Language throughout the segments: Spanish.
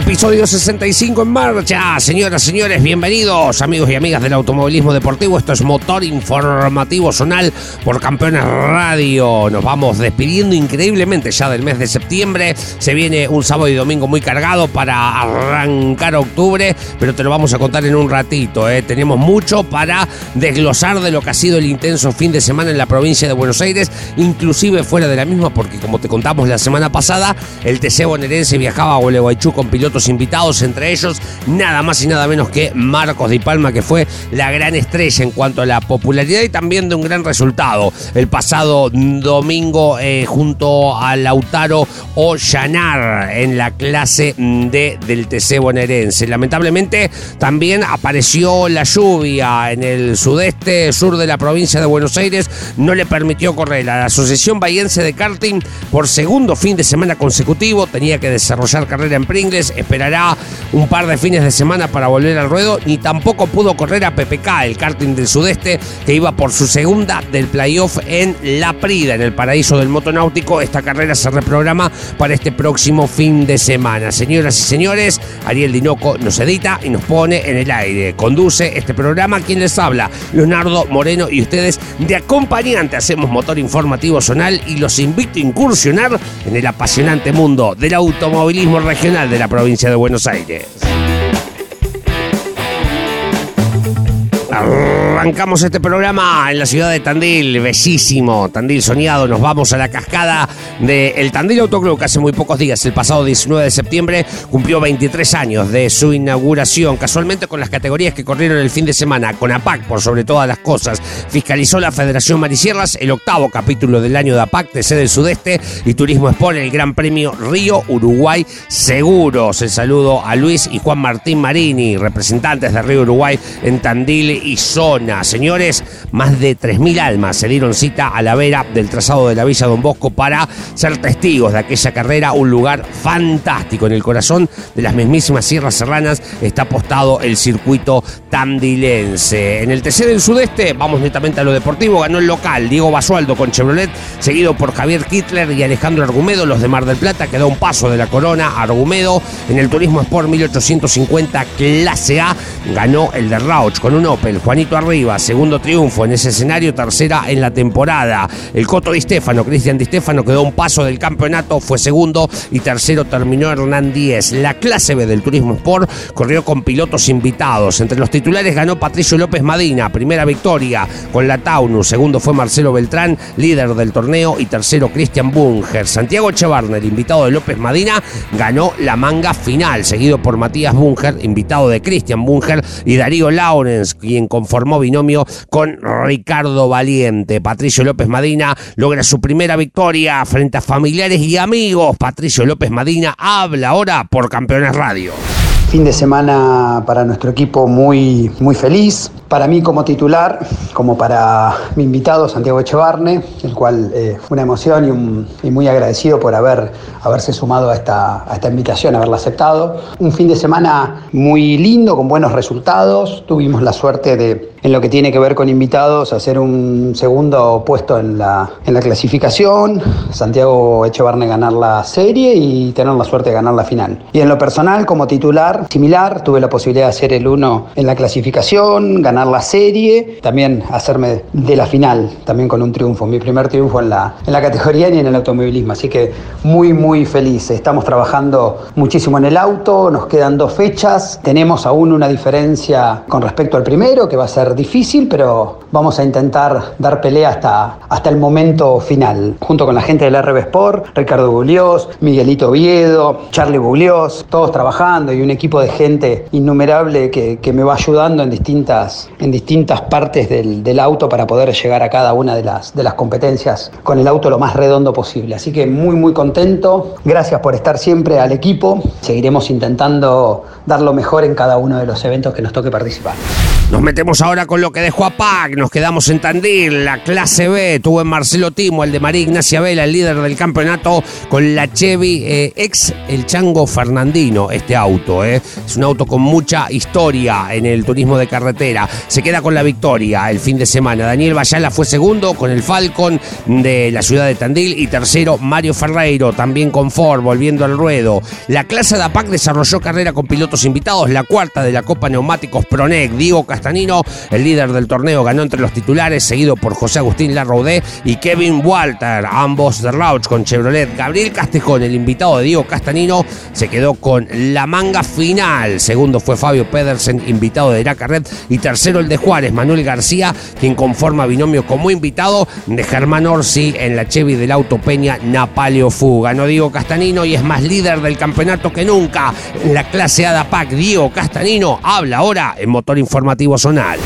Episodio 65 en marcha. Señoras, señores, bienvenidos amigos y amigas del automovilismo deportivo. Esto es Motor Informativo Zonal por Campeones Radio. Nos vamos despidiendo increíblemente ya del mes de septiembre. Se viene un sábado y domingo muy cargado para arrancar octubre, pero te lo vamos a contar en un ratito. ¿eh? Tenemos mucho para desglosar de lo que ha sido el intenso fin de semana en la provincia de Buenos Aires, inclusive fuera de la misma, porque como te contamos la semana pasada, el TC bonaerense viajaba a Gualeguaychú con pilotos invitados, entre ellos nada más y nada menos que Marcos Di Palma, que fue la gran estrella en cuanto a la popularidad y también de un gran resultado. El pasado domingo eh, junto a Lautaro Ollanar en la clase D del TC bonaerense. Lamentablemente también apareció la lluvia en el sudeste sur de la provincia de Buenos Aires, no le permitió correr. A la Asociación Bahiense de Karting por segundo fin de semana consecutivo, tenía que desarrollar carrera en Pringles esperará un par de fines de semana para volver al ruedo, ni tampoco pudo correr a PPK, el karting del sudeste, que iba por su segunda del playoff en La Prida, en el paraíso del motonáutico. Esta carrera se reprograma para este próximo fin de semana. Señoras y señores, Ariel Dinoco nos edita y nos pone en el aire. Conduce este programa quien les habla, Leonardo Moreno y ustedes de acompañante hacemos motor informativo zonal y los invito a incursionar en el apasionante mundo del automovilismo regional de la provincia de Buenos Aires. Arrancamos este programa en la ciudad de Tandil, bellísimo, Tandil soñado. Nos vamos a la cascada del Tandil Autoclub, que hace muy pocos días, el pasado 19 de septiembre, cumplió 23 años de su inauguración. Casualmente con las categorías que corrieron el fin de semana, con APAC por sobre todas las cosas. Fiscalizó la Federación Marisierras, el octavo capítulo del año de APAC, TC del Sudeste y Turismo expone el Gran Premio Río Uruguay Seguros. El saludo a Luis y Juan Martín Marini, representantes de Río Uruguay en Tandil y zona. Señores, más de 3.000 almas se dieron cita a la vera del trazado de la Villa Don Bosco para ser testigos de aquella carrera, un lugar fantástico. En el corazón de las mismísimas Sierras Serranas está apostado el circuito tandilense. En el TC del Sudeste, vamos netamente a lo deportivo, ganó el local Diego Basualdo con Chevrolet, seguido por Javier Kittler y Alejandro Argumedo, los de Mar del Plata, quedó un paso de la corona Argumedo. En el Turismo Sport 1850 Clase A ganó el de Rauch con un Juanito Arriba, segundo triunfo en ese escenario, tercera en la temporada. El Coto Di Stefano, Cristian Di Stefano, quedó un paso del campeonato, fue segundo y tercero terminó Hernán Díez. La clase B del Turismo Sport corrió con pilotos invitados. Entre los titulares ganó Patricio López Madina, primera victoria con la Taunus, segundo fue Marcelo Beltrán, líder del torneo, y tercero Cristian Bunger. Santiago Chevarner, invitado de López Madina, ganó la manga final, seguido por Matías Bunger, invitado de Cristian Bunger, y Darío Lawrence, quien conformó binomio con Ricardo Valiente. Patricio López Madina logra su primera victoria frente a familiares y amigos. Patricio López Madina habla ahora por Campeones Radio. Fin de semana para nuestro equipo muy, muy feliz. Para mí como titular, como para mi invitado Santiago Echevarne, el cual eh, fue una emoción y, muy agradecido por haber, haberse sumado a esta, a esta invitación, haberla aceptado. Un fin de semana muy lindo, con buenos resultados. Tuvimos la suerte de, en lo que tiene que ver con invitados, hacer un segundo puesto en la, en la clasificación. Santiago Echevarne ganar la serie y tener la suerte de ganar la final. Y en lo personal, como titular, similar, tuve la posibilidad de hacer el uno en la clasificación, ganar la serie, también hacerme de la final, también con un triunfo, mi primer triunfo en la, en la categoría y en el automovilismo. Así que muy, muy feliz. Estamos trabajando muchísimo en el auto, nos quedan dos fechas, tenemos aún una diferencia con respecto al primero, que va a ser difícil, pero vamos a intentar dar pelea hasta, hasta el momento final, junto con la gente del RB Sport, Ricardo Buglios, Miguelito Oviedo, Charlie Buglios, todos trabajando y un equipo de gente innumerable que, que me va ayudando en distintas, en distintas partes del, del, auto para poder llegar a cada una de las, de las competencias con el auto lo más redondo posible. Así que muy, muy contento. Gracias por estar siempre al equipo. Seguiremos intentando dar lo mejor en cada uno de los eventos que nos toque participar. Nos metemos ahora con lo que dejó a PAC, nos quedamos en Tandil, la clase B, tuvo en Marcelo Timo, el de María Ignacia Vela, el líder del campeonato, con la Chevy, eh, ex el Chango Fernandino, este auto, eh. es un auto con mucha historia en el turismo de carretera, se queda con la victoria el fin de semana, Daniel Bayala fue segundo con el Falcon de la ciudad de Tandil y tercero Mario Ferreiro, también con Ford, volviendo al ruedo. La clase de APAC desarrolló carrera con pilotos invitados, la cuarta de la Copa Neumáticos Pronec, Diego Castanino, el líder del torneo, ganó entre los titulares, seguido por José Agustín Larraudé y Kevin Walter, ambos de Rauch con Chevrolet. Gabriel Castejón, el invitado de Diego Castanino, se quedó con la manga final. Segundo fue Fabio Pedersen, invitado de Iraca. Y tercero el de Juárez, Manuel García, quien conforma binomio como invitado de Germán Orsi en la Chevy del Auto Peña Napaleo Fu. Ganó Diego Castanino y es más líder del campeonato que nunca. En la clase ADAPAC, Diego Castanino habla ahora en Motor Informativo Zonal.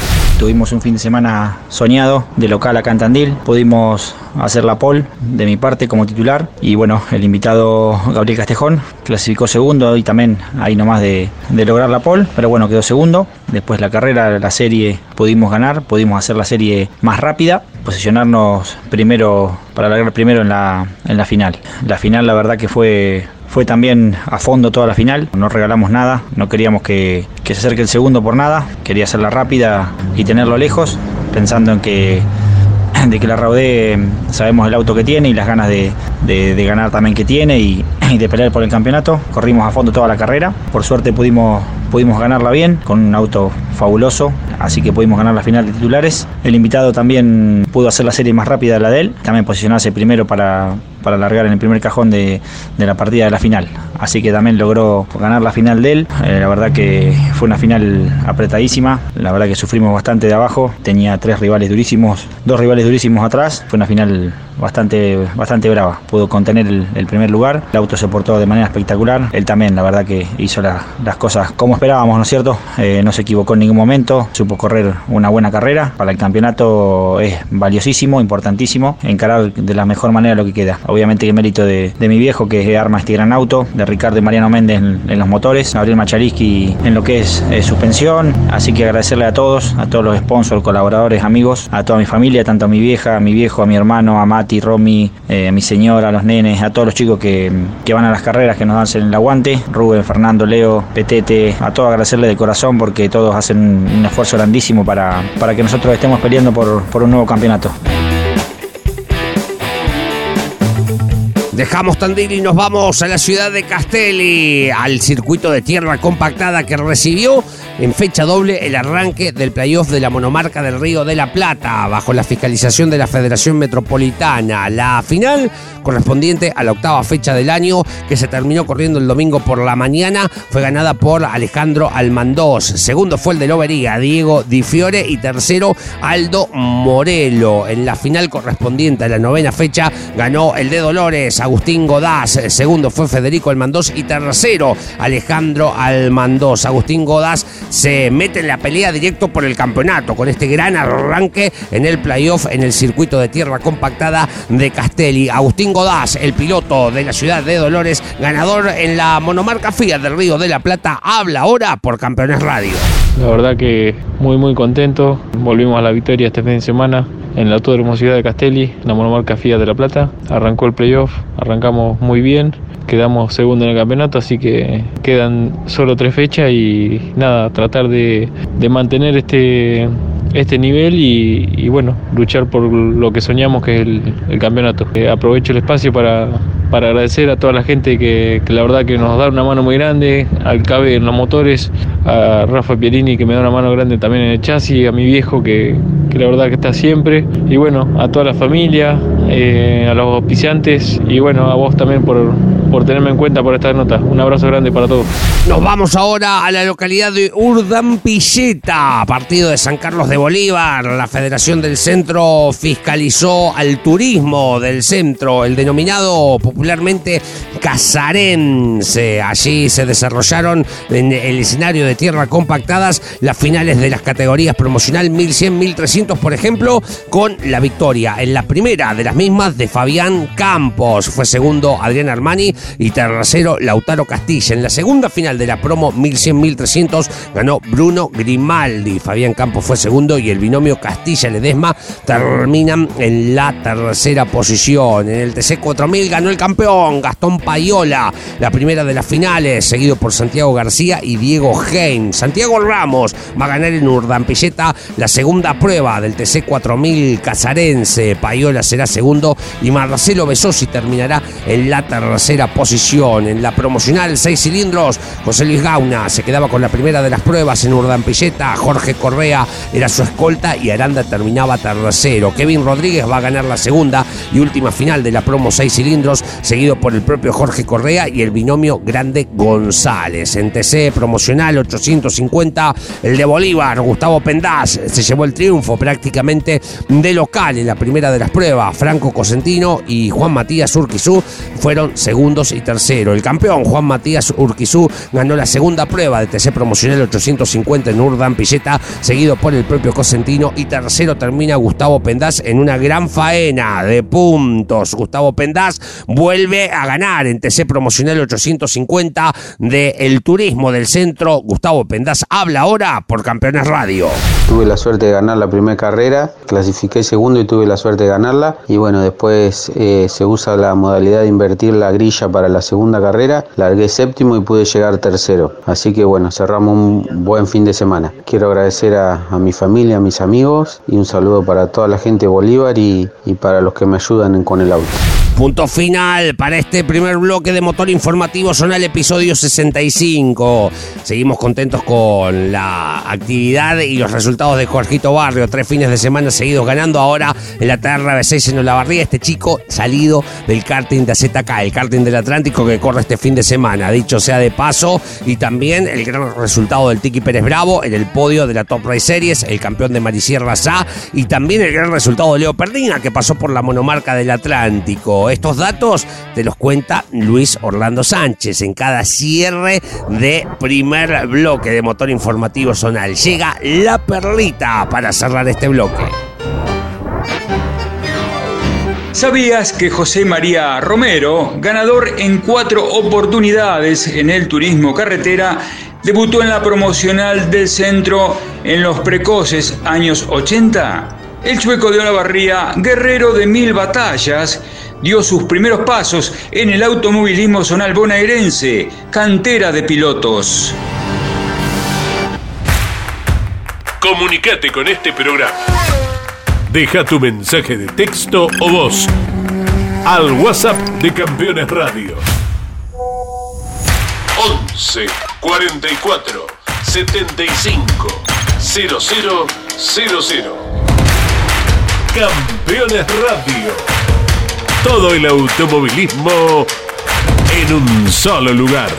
Tuvimos un fin de semana soñado de local acá en Tandil. Pudimos hacer la pole de mi parte como titular. Y bueno, el invitado Gabriel Castejón clasificó segundo y también ahí nomás de, de lograr la pole. Pero bueno, quedó segundo. Después la carrera, la serie pudimos ganar, pudimos hacer la serie más rápida, posicionarnos primero para largar primero en la, en la final. La final la verdad que fue fue también a fondo toda la final, no regalamos nada, no queríamos que, que, se acerque el segundo por nada, quería hacerla rápida y tenerlo lejos, pensando en que de que la Raudé sabemos el auto que tiene y las ganas de, de, ganar también que tiene y, de pelear por el campeonato. Corrimos a fondo toda la carrera, por suerte pudimos, pudimos ganarla bien con un auto fabuloso, así que pudimos ganar la final de titulares. El invitado también pudo hacer la serie más rápida de la de él, también posicionarse primero para, para largar en el primer cajón de, de, la partida de la final. Así que también logró ganar la final de él. Eh, la verdad que fue una final apretadísima. La verdad que sufrimos bastante de abajo. Tenía tres rivales durísimos, dos rivales durísimos atrás. Fue una final bastante, bastante brava. Pudo contener el, primer lugar. El auto se portó de manera espectacular. Él también, la verdad que hizo la, las cosas como esperábamos, ¿no es cierto? Eh, no se equivocó en ningún momento. Supo correr una buena carrera. Para el campeonato es valiosísimo, importantísimo. Encarar de la mejor manera lo que queda obviamente el mérito de, mi viejo que arma este gran auto, de Ricardo y Mariano Méndez en, en los motores, Gabriel Machariski en lo que es eh, suspensión, así que agradecerle a todos, a todos los sponsors, colaboradores, amigos, a toda mi familia, tanto a mi vieja, a mi viejo, a mi hermano, a Mati, Romy, eh, a mi señora, a los nenes, a todos los chicos que, que van a las carreras, que nos dan el aguante, Rubén, Fernando, Leo, Petete, a todos agradecerle de corazón porque todos hacen un esfuerzo grandísimo para, para que nosotros estemos peleando por, por un nuevo campeonato. Dejamos Tandil y nos vamos a la ciudad de Castelli, al circuito de tierra compactada que recibió en fecha doble el arranque del playoff de la monomarca del Río de la Plata, bajo la fiscalización de la Federación Metropolitana. La final correspondiente a la octava fecha del año, que se terminó corriendo el domingo por la mañana, fue ganada por Alejandro Almandós. Segundo fue el de Lobería, Diego Di Fiore, y tercero Aldo Morelo. En la final correspondiente a la novena fecha ganó el de Dolores, Agustín Godás. Segundo fue Federico Almandós y tercero Alejandro Almandós. Agustín Godás se mete en la pelea directo por el campeonato con este gran arranque en el playoff en el circuito de tierra compactada de Castelli. Agustín Godás, el piloto de la ciudad de Dolores, ganador en la monomarca Fiat del Río de la Plata, habla ahora por Campeones Radio. La verdad que muy muy contento. Volvimos a la victoria este fin de semana en la Autódromo Ciudad de Castelli, la monomarca Fiat de la Plata. Arrancó el playoff, arrancamos muy bien, quedamos segundo en el campeonato, así que quedan solo tres fechas y nada, tratar de, de mantener este, este nivel y, y, bueno, luchar por lo que soñamos que es el, campeonato. Eh, aprovecho el espacio para, para agradecer a toda la gente que, la verdad que nos da una mano muy grande, al Cabe en los motores, a Rafa Pierini que me da una mano grande también en el chasis, a mi viejo que, la verdad que está siempre, y bueno, a toda la familia, eh, a los auspiciantes y bueno, a vos también por, por tenerme en cuenta por esta nota. Un abrazo grande para todos. Nos vamos ahora a la localidad de Urdampilleta, partido de San Carlos de Bolívar. La Federación del Centro fiscalizó al turismo del centro, el denominado popularmente casarense. Allí se desarrollaron en el escenario de tierra compactadas las finales de las categorías promocional 1100, 1300, por ejemplo, con la victoria en la primera de las mismas de Fabián Campos. Fue segundo Adrián Armani y tercero Lautaro Castilla. En la segunda final de la promo 1100-1300 ganó Bruno Grimaldi. Fabián Campos fue segundo y el binomio Castilla-Ledesma terminan en la tercera posición. En el TC 4000 ganó el campeón Gastón Payola, la primera de las finales, seguido por Santiago García y Diego Heim. Santiago Ramos va a ganar en Urdampilleta la segunda prueba del TC 4000 casarense. Payola será segundo y Marcelo Besosi terminará en la tercera posición. En la promocional 6 cilindros, José Luis Gauna se quedaba con la primera de las pruebas en Urdampilleta. Jorge Correa era su escolta y Aranda terminaba tercero. Kevin Rodríguez va a ganar la segunda y última final de la promo 6 cilindros, seguido por el propio Jorge Correa y el binomio Grande González. En TC promocional 850, el de Bolívar, Gustavo Pendaz, se llevó el triunfo prácticamente de local en la primera de las pruebas. Franco Cosentino y Juan Matías Urquizú fueron segundos y tercero. El campeón Juan Matías Urquizú ganó la segunda prueba de TC promocional 850 en Urdan Pilleta, seguido por el propio Cosentino y tercero termina Gustavo Pendaz en una gran faena de puntos. Gustavo Pendaz vuelve a ganar en TC promocional 850 de El Turismo del Centro. Gustavo Pendaz habla ahora por Campeones Radio. Tuve la suerte de ganar la primera carrera, clasifiqué segundo y tuve la suerte de ganarla. Y bueno, después eh, se usa la modalidad de invertir la grilla para la segunda carrera. Largué séptimo y pude llegar tercero. Así que bueno, cerramos un buen fin de semana. Quiero agradecer a, mi familia, a mis amigos y un saludo para toda la gente de Bolívar y para los que me ayudan con el auto. Punto final para este primer bloque de Motor Informativo Zonal episodio 65. Seguimos contentos con la actividad y los resultados de Jorgito Barrio. Tres fines de semana seguidos ganando ahora en la TRB6 en Olavarría. Este chico salido del karting de AZK, el karting del Atlántico que corre este fin de semana. Dicho sea de paso, y también el gran resultado del Tiki Pérez Bravo en el podio de la Top Race Series, el campeón de Marisierra Sá, y también el gran resultado de Leo Perdina que pasó por la monomarca del Atlántico. Estos datos te los cuenta Luis Orlando Sánchez en cada cierre de primer bloque de motor informativo zonal. Llega la perlita para cerrar este bloque. ¿Sabías que José María Romero, ganador en cuatro oportunidades en el turismo carretera, debutó en la promocional del centro en los precoces años 80? El chueco de Olavarría, guerrero de mil batallas, dio sus primeros pasos en el automovilismo zonal bonaerense, cantera de pilotos. Comunicate con este programa. Deja tu mensaje de texto o voz al WhatsApp de Campeones Radio. 11 44 75 0000. Campeones Radio. Todo el automovilismo en un solo lugar.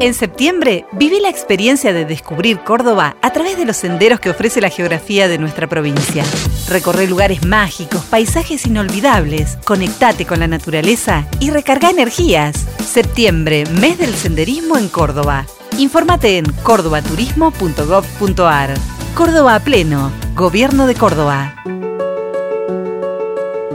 En septiembre, viví la experiencia de descubrir Córdoba a través de los senderos que ofrece la geografía de nuestra provincia. Recorre lugares mágicos, paisajes inolvidables, conectate con la naturaleza y recarga energías. Septiembre, mes del senderismo en Córdoba. Infórmate en cordobaturismo.gov.ar. Córdoba a pleno, Gobierno de Córdoba.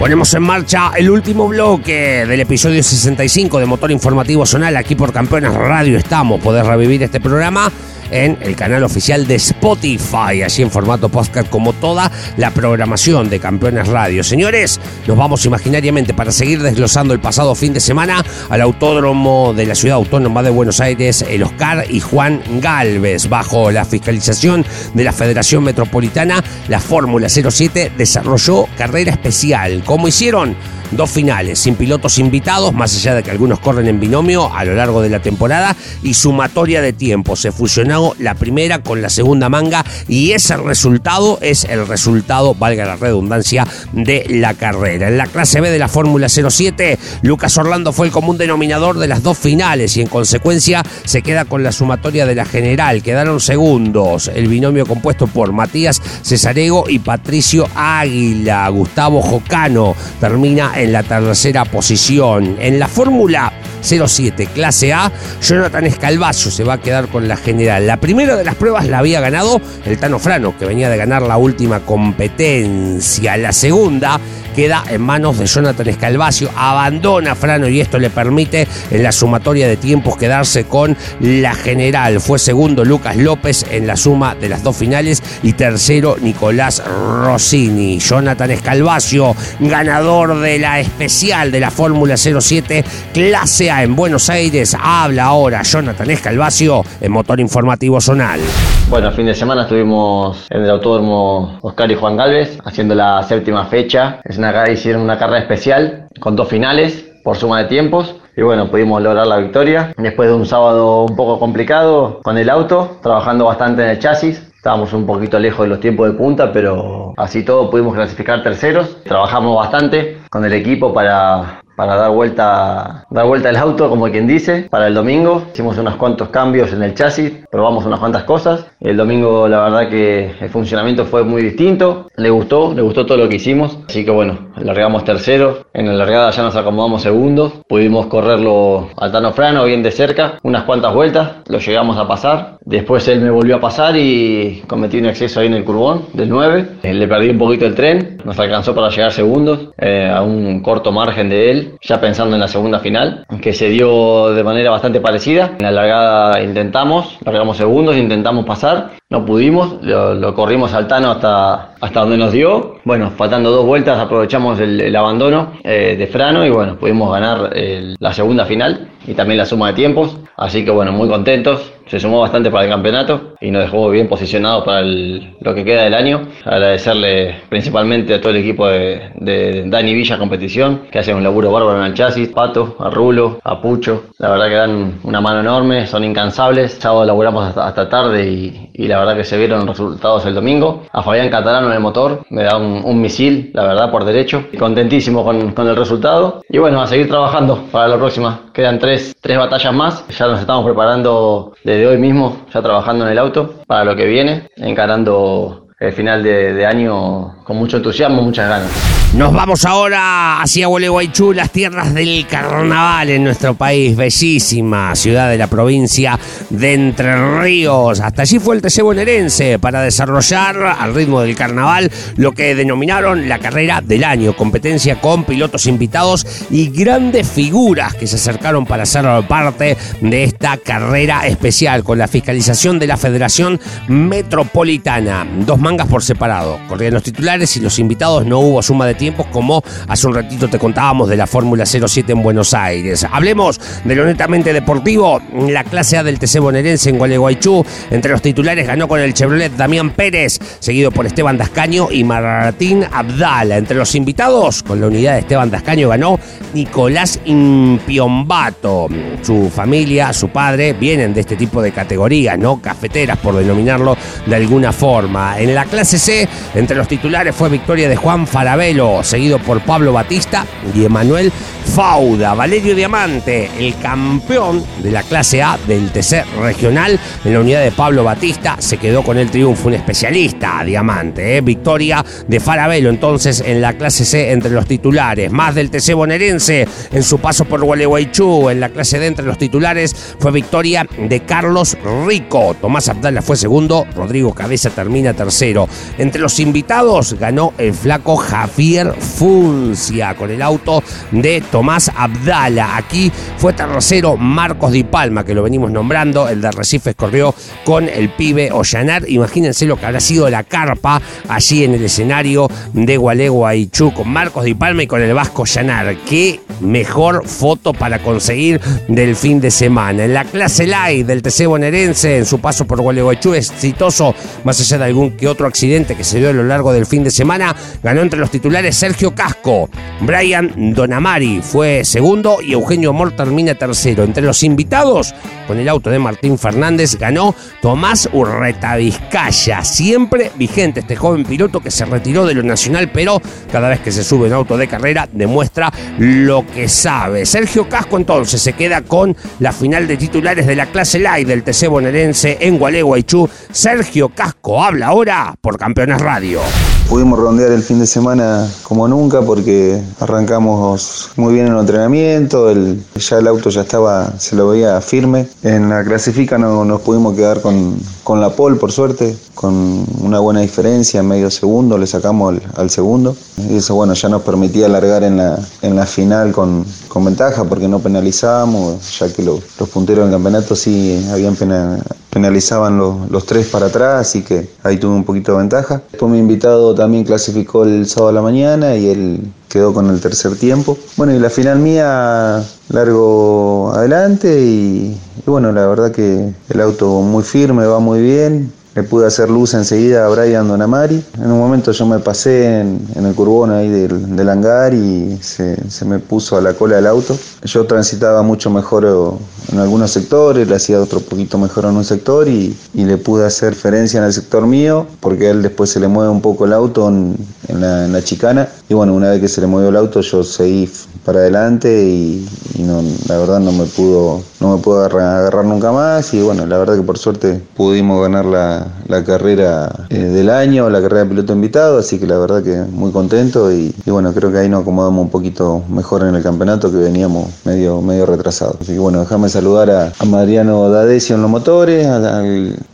Ponemos en marcha el último bloque del episodio 65 de Motor Informativo Zonal. Aquí por Campeones Radio estamos. Podés revivir este programa en el canal oficial de Spotify, así en formato podcast como toda la programación de Campeones Radio. Señores, nos vamos imaginariamente para seguir desglosando el pasado fin de semana al Autódromo de la Ciudad Autónoma de Buenos Aires, el Oscar y Juan Galvez, bajo la fiscalización de la Federación Metropolitana, la Fórmula 07 desarrolló carrera especial. ¿Cómo hicieron? Dos finales sin pilotos invitados, más allá de que algunos corren en binomio a lo largo de la temporada, y sumatoria de tiempo. Se fusionó la primera con la segunda manga y ese resultado es el resultado, valga la redundancia, de la carrera. En la clase B de la Fórmula 07, Lucas Orlando fue el común denominador de las dos finales y en consecuencia se queda con la sumatoria de la general. Quedaron segundos el binomio compuesto por Matías Cesarego y Patricio Águila. Gustavo Jocano termina en la tercera posición. En la Fórmula 07 clase A, Jonathan Escalvacio se va a quedar con la general. La primera de las pruebas la había ganado el Tano Frano, que venía de ganar la última competencia. La segunda queda en manos de Jonathan Escalvacio, abandona Frano y esto le permite en la sumatoria de tiempos quedarse con la general. Fue segundo Lucas López en la suma de las dos finales y tercero Nicolás Rossini. Jonathan Escalvacio, ganador de la especial de la Fórmula 07 clase En Buenos Aires, habla ahora Jonathan Escalvacio en Motor Informativo Zonal. Bueno, el fin de semana estuvimos en el Autódromo Oscar y Juan Galvez haciendo la séptima fecha. Es hicieron una carrera especial con dos finales por suma de tiempos y bueno, pudimos lograr la victoria. Después de un sábado un poco complicado con el auto, trabajando bastante en el chasis. Estábamos un poquito lejos de los tiempos de punta, pero así todo pudimos clasificar terceros. Trabajamos bastante con el equipo para, para dar vuelta, dar vuelta el auto, como quien dice, para el domingo. Hicimos unos cuantos cambios en el chasis, probamos unas cuantas cosas. El domingo la verdad que el funcionamiento fue muy distinto, le gustó, le gustó todo lo que hicimos. Así que bueno, largamos tercero, en la largada ya nos acomodamos segundos, pudimos correrlo al Tano Frano bien de cerca, unas cuantas vueltas, lo llegamos a pasar. Después él me volvió a pasar y cometí un exceso ahí en el curbón del 9. Eh, le perdí un poquito el tren, nos alcanzó para llegar segundos, eh, a un corto margen de él, ya pensando en la segunda final, que se dio de manera bastante parecida. En la largada intentamos, largamos segundos, intentamos pasar, no pudimos, lo, corrimos al Tano hasta, hasta donde nos dio. Bueno, faltando dos vueltas aprovechamos el, abandono eh, de Frano y bueno, pudimos ganar la segunda final y también la suma de tiempos. Así que bueno, muy contentos se sumó bastante para el campeonato y nos dejó bien posicionados para lo que queda del año. Agradecerle principalmente a todo el equipo de, Dani Villa Competición, que hacen un laburo bárbaro en el chasis, Pato, a Rulo, a Pucho. La verdad que dan una mano enorme, son incansables. Sábado laburamos hasta, tarde y, la verdad que se vieron resultados el domingo. A Fabián Catalano en el motor, me da un, misil, la verdad, por derecho. Contentísimo con, con, el resultado. Y bueno, a seguir trabajando para la próxima. Quedan tres, tres batallas más. Ya nos estamos preparando hoy mismo, ya trabajando en el auto para lo que viene, encarando el final de, año con mucho entusiasmo, muchas ganas. Nos vamos ahora hacia Gualeguaychú, las tierras del carnaval en nuestro país, bellísima ciudad de la provincia de Entre Ríos. Hasta allí fue el TC bonaerense para desarrollar al ritmo del carnaval lo que denominaron la carrera del año, competencia con pilotos invitados y grandes figuras que se acercaron para ser parte de esta carrera especial con la fiscalización de la Federación Metropolitana. Dos mangas por separado, corrían los titulares y los invitados, no hubo suma de tiempos como hace un ratito te contábamos de la Fórmula 07 en Buenos Aires. Hablemos de lo netamente deportivo, la clase A del TC bonaerense en Gualeguaychú. Entre los titulares ganó con el Chevrolet Damián Pérez, seguido por Esteban Dascaño y Martín Abdala. Entre los invitados, con la unidad de Esteban Dascaño ganó Nicolás Impiombato. Su familia, su padre, vienen de este tipo de categorías, ¿no? Cafeteras, por denominarlo de alguna forma. En la clase C, entre los titulares fue victoria de Juan Farabelo seguido por Pablo Batista y Emanuel Fauda. Valerio Diamante, el campeón de la clase A del TC regional en la unidad de Pablo Batista, se quedó con el triunfo, un especialista, Diamante. ¿eh? Victoria de Farabelo entonces en la clase C entre los titulares. Más del TC bonaerense en su paso por Gualeguaychú en la clase D entre los titulares fue victoria de Carlos Rico. Tomás Abdala fue segundo, Rodrigo Cabeza termina tercero. Entre los invitados ganó el flaco Javier Funcia con el auto de Tomás Abdala. Aquí fue tercero Marcos Di Palma, que lo venimos nombrando. El de Recife corrió con el pibe Ollanar. Imagínense lo que habrá sido la carpa allí en el escenario de Gualeguaychú con Marcos Di Palma y con el Vasco Ollanar. Qué mejor foto para conseguir del fin de semana. En la clase light del TC bonaerense, en su paso por Gualeguaychú, exitoso, más allá de algún que otro accidente que se dio a lo largo del fin de semana, ganó entre los titulares Sergio Casco. Brian Donamari fue segundo y Eugenio Amor termina tercero. Entre los invitados, con el auto de Martín Fernández, ganó Tomás Urreta Vizcaya. Siempre vigente este joven piloto que se retiró de lo nacional, pero cada vez que se sube en auto de carrera demuestra lo que sabe. Sergio Casco entonces se queda con la final de titulares de la clase light del TC bonaerense en Gualeguaychú. Sergio Casco habla ahora por Campeones Radio. Pudimos rondear el fin de semana como nunca porque arrancamos muy bien en el entrenamiento, el, ya el auto ya estaba, se lo veía firme. En la clasifica no nos pudimos quedar con, con la pole por suerte, con una buena diferencia, medio segundo, le sacamos al, al segundo. Y eso bueno, ya nos permitía alargar en la, en la final con, con ventaja porque no penalizábamos, ya que lo- los punteros del campeonato sí habían pena- penalizaban los, los tres para atrás, así que ahí tuve un poquito de ventaja. Después mi invitado también clasificó el sábado a la mañana y él quedó con el tercer tiempo. Bueno, y la final mía largo adelante y, y bueno, la verdad que el auto muy firme, va muy bien. Le pude hacer luz enseguida a Brian Donamari. En un momento yo me pasé en, en el curbón ahí del, del hangar y se, se me puso a la cola del auto. Yo transitaba mucho mejor en algunos sectores, le hacía otro poquito mejor en un sector y, y le pude hacer referencia en el sector mío porque a él después se le mueve un poco el auto en, en la, en la chicana. Y bueno, una vez que se le movió el auto yo seguí para adelante y, no, la verdad no me pudo no me pudo agarrar, agarrar nunca más. Y bueno la verdad que por suerte pudimos ganar la, la carrera eh, del año la carrera de piloto invitado así que la verdad que muy contento y, bueno creo que ahí nos acomodamos un poquito mejor en el campeonato que veníamos medio medio retrasados. Así que bueno déjame saludar a, a Mariano D'Adesio en los motores a,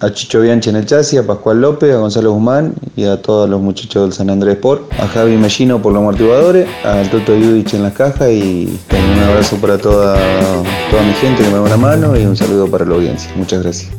a Chicho Bianchi en el chasis a Pascual López a Gonzalo Guzmán y a todos los muchachos del San Andrés Sport a Javi Mellino por los amortiguadores al Toto Yudich en las cajas y un abrazo para toda, toda mi gente que me da una mano y un saludo para la audiencia. Muchas gracias.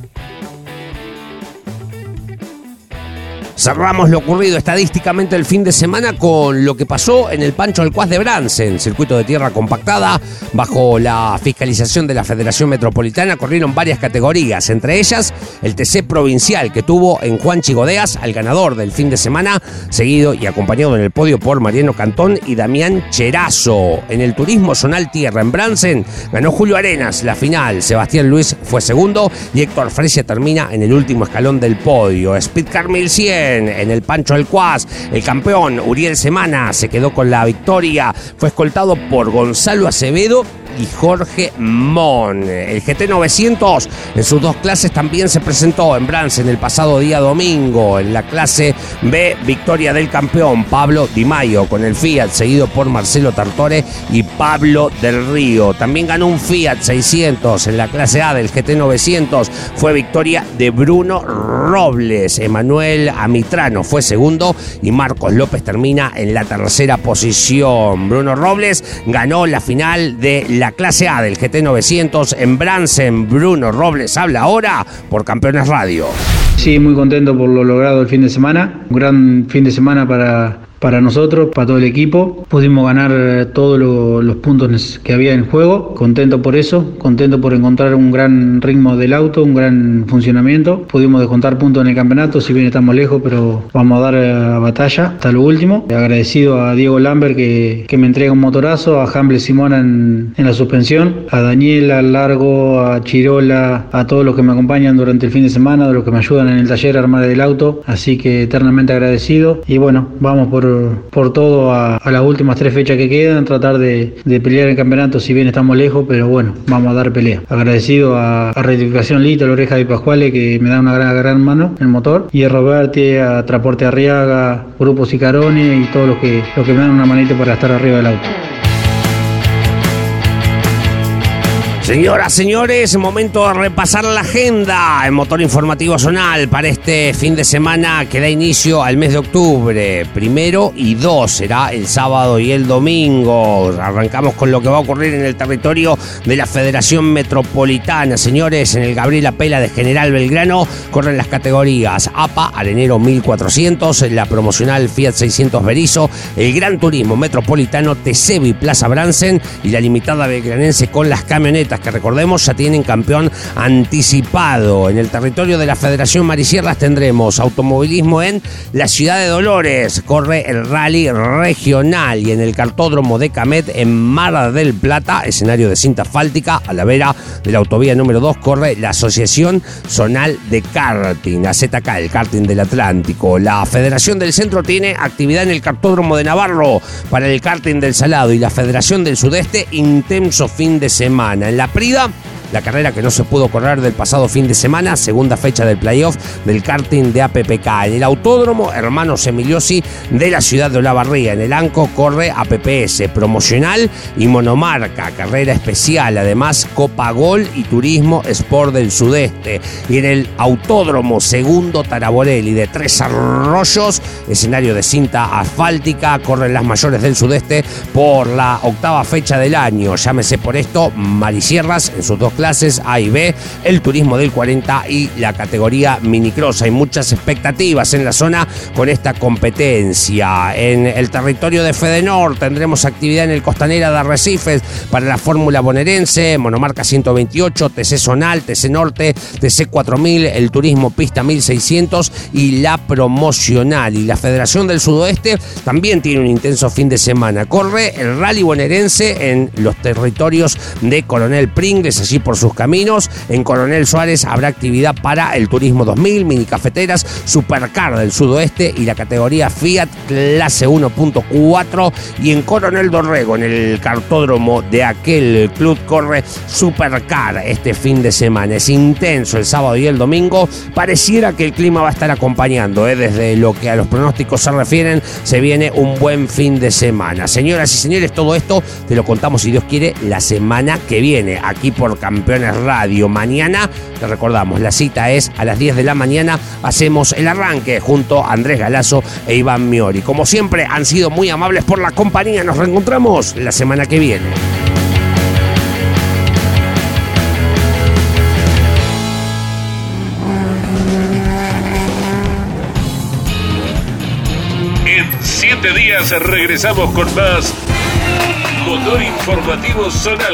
Cerramos lo ocurrido estadísticamente el fin de semana con lo que pasó en el Pancho Alcuaz de Bransen, circuito de tierra compactada. Bajo la fiscalización de la Federación Metropolitana corrieron varias categorías, entre ellas el TC provincial que tuvo en Juan Chigodeas al ganador del fin de semana, seguido y acompañado en el podio por Mariano Cantón y Damián Cherazo. En el turismo zonal tierra en Bransen ganó Julio Arenas la final, Sebastián Luis fue segundo y Héctor Fresia termina en el último escalón del podio. Speedcar 1100 en el Pancho Alcuaz. El campeón Uriel Semana se quedó con la victoria. Fue escoltado por Gonzalo Acevedo y Jorge Mon. El GT 900 en sus dos clases también se presentó en Bransen el pasado día domingo. En la clase B, victoria del campeón Pablo Di Maio con el Fiat, seguido por Marcelo Tartore y Pablo del Río. También ganó un Fiat 600 en la clase A del GT 900. Fue victoria de Bruno Robles. Emanuel Amitrano fue segundo y Marcos López termina en la tercera posición. Bruno Robles ganó la final de la clase A del GT 900 en Bransen. Bruno Robles habla ahora por Campeones Radio. Sí, muy contento por lo logrado el fin de semana. Un gran fin de semana para, para nosotros, para todo el equipo. Pudimos ganar eh, todos los puntos que había en juego. Contento por eso, contento por encontrar un gran ritmo del auto, un gran funcionamiento. Pudimos descontar puntos en el campeonato, si bien estamos lejos, pero vamos a dar eh, batalla hasta lo último. Agradecido a Diego Lambert que, que me entrega un motorazo, a Hamble Simona en, en la suspensión, a Daniela, Largo, a Chirola, a todos los que me acompañan durante el fin de semana, de los que me ayudan en el taller a armar el auto. Así que eternamente agradecido. Y bueno, vamos por por, todo a, las últimas tres fechas que quedan, tratar de, pelear el campeonato si bien estamos lejos, pero bueno, vamos a dar pelea. Agradecido a, a Rectificación Lito, a la oreja de Pascuale que me da una gran, gran mano el motor, y a Roberti, a Transporte Arriaga, Grupo Sicarone y todos los que, los que me dan una manita para estar arriba del auto. Señoras, señores, momento de repasar la agenda en Motor Informativo Zonal para este fin de semana que da inicio al mes de octubre. Primero y dos será el sábado y el domingo. Arrancamos con lo que va a ocurrir en el territorio de la Federación Metropolitana. Señores, en el Gabriela Pela de General Belgrano corren las categorías APA, Arenero 1400, la promocional Fiat 600 Berizo, el Gran Turismo Metropolitano Tesebi Plaza Bransen y la limitada belgranense con las camionetas que recordemos ya tienen campeón anticipado. En el territorio de la Federación Marisierras tendremos automovilismo en la ciudad de Dolores, corre el rally regional y en el cartódromo de Camet en Mar del Plata, escenario de cinta asfáltica, a la vera de la autovía número 2, corre la Asociación Zonal de Karting, AZK, el karting del Atlántico. La Federación del Centro tiene actividad en el cartódromo de Navarro para el karting del Salado y la Federación del Sudeste intenso fin de semana. En la Prida la carrera que no se pudo correr del pasado fin de semana, segunda fecha del playoff del karting de APPK. En el autódromo Hermanos Emiliosi de la ciudad de Olavarría. En el ANCO corre APPS, promocional y monomarca, carrera especial, además Copa Gol y Turismo Sport del Sudeste. Y en el autódromo segundo Taraborelli de Tres Arroyos, escenario de cinta asfáltica, corren las mayores del Sudeste por la octava fecha del año. Llámese por esto Marisierras en sus dos clases A y B, el turismo del 40 y la categoría minicross. Hay muchas expectativas en la zona con esta competencia. En el territorio de Fedenor tendremos actividad en el Costanera de Arrecifes para la Fórmula bonaerense, monomarca 128, TC Zonal, TC Norte, TC 4000, el turismo pista 1600 y la promocional. Y la Federación del Sudoeste también tiene un intenso fin de semana. Corre el rally bonaerense en los territorios de Coronel Pringles, así por sus caminos. En Coronel Suárez habrá actividad para el Turismo 2000, mini cafeteras, Supercar del Sudoeste y la categoría Fiat Clase 1.4. Y en Coronel Dorrego, en el cartódromo de aquel club, corre Supercar este fin de semana. Es intenso el sábado y el domingo. Pareciera que el clima va a estar acompañando. ¿eh? Desde lo que a los pronósticos se refieren, se viene un buen fin de semana. Señoras y señores, todo esto te lo contamos, si Dios quiere, la semana que viene, aquí por Campeones Radio. Mañana, te recordamos, la cita es a las 10 de la mañana. Hacemos el arranque junto a Andrés Galazo e Iván Miori. Como siempre, han sido muy amables por la compañía. Nos reencontramos la semana que viene. En siete días regresamos con más Motor Informativo Zonal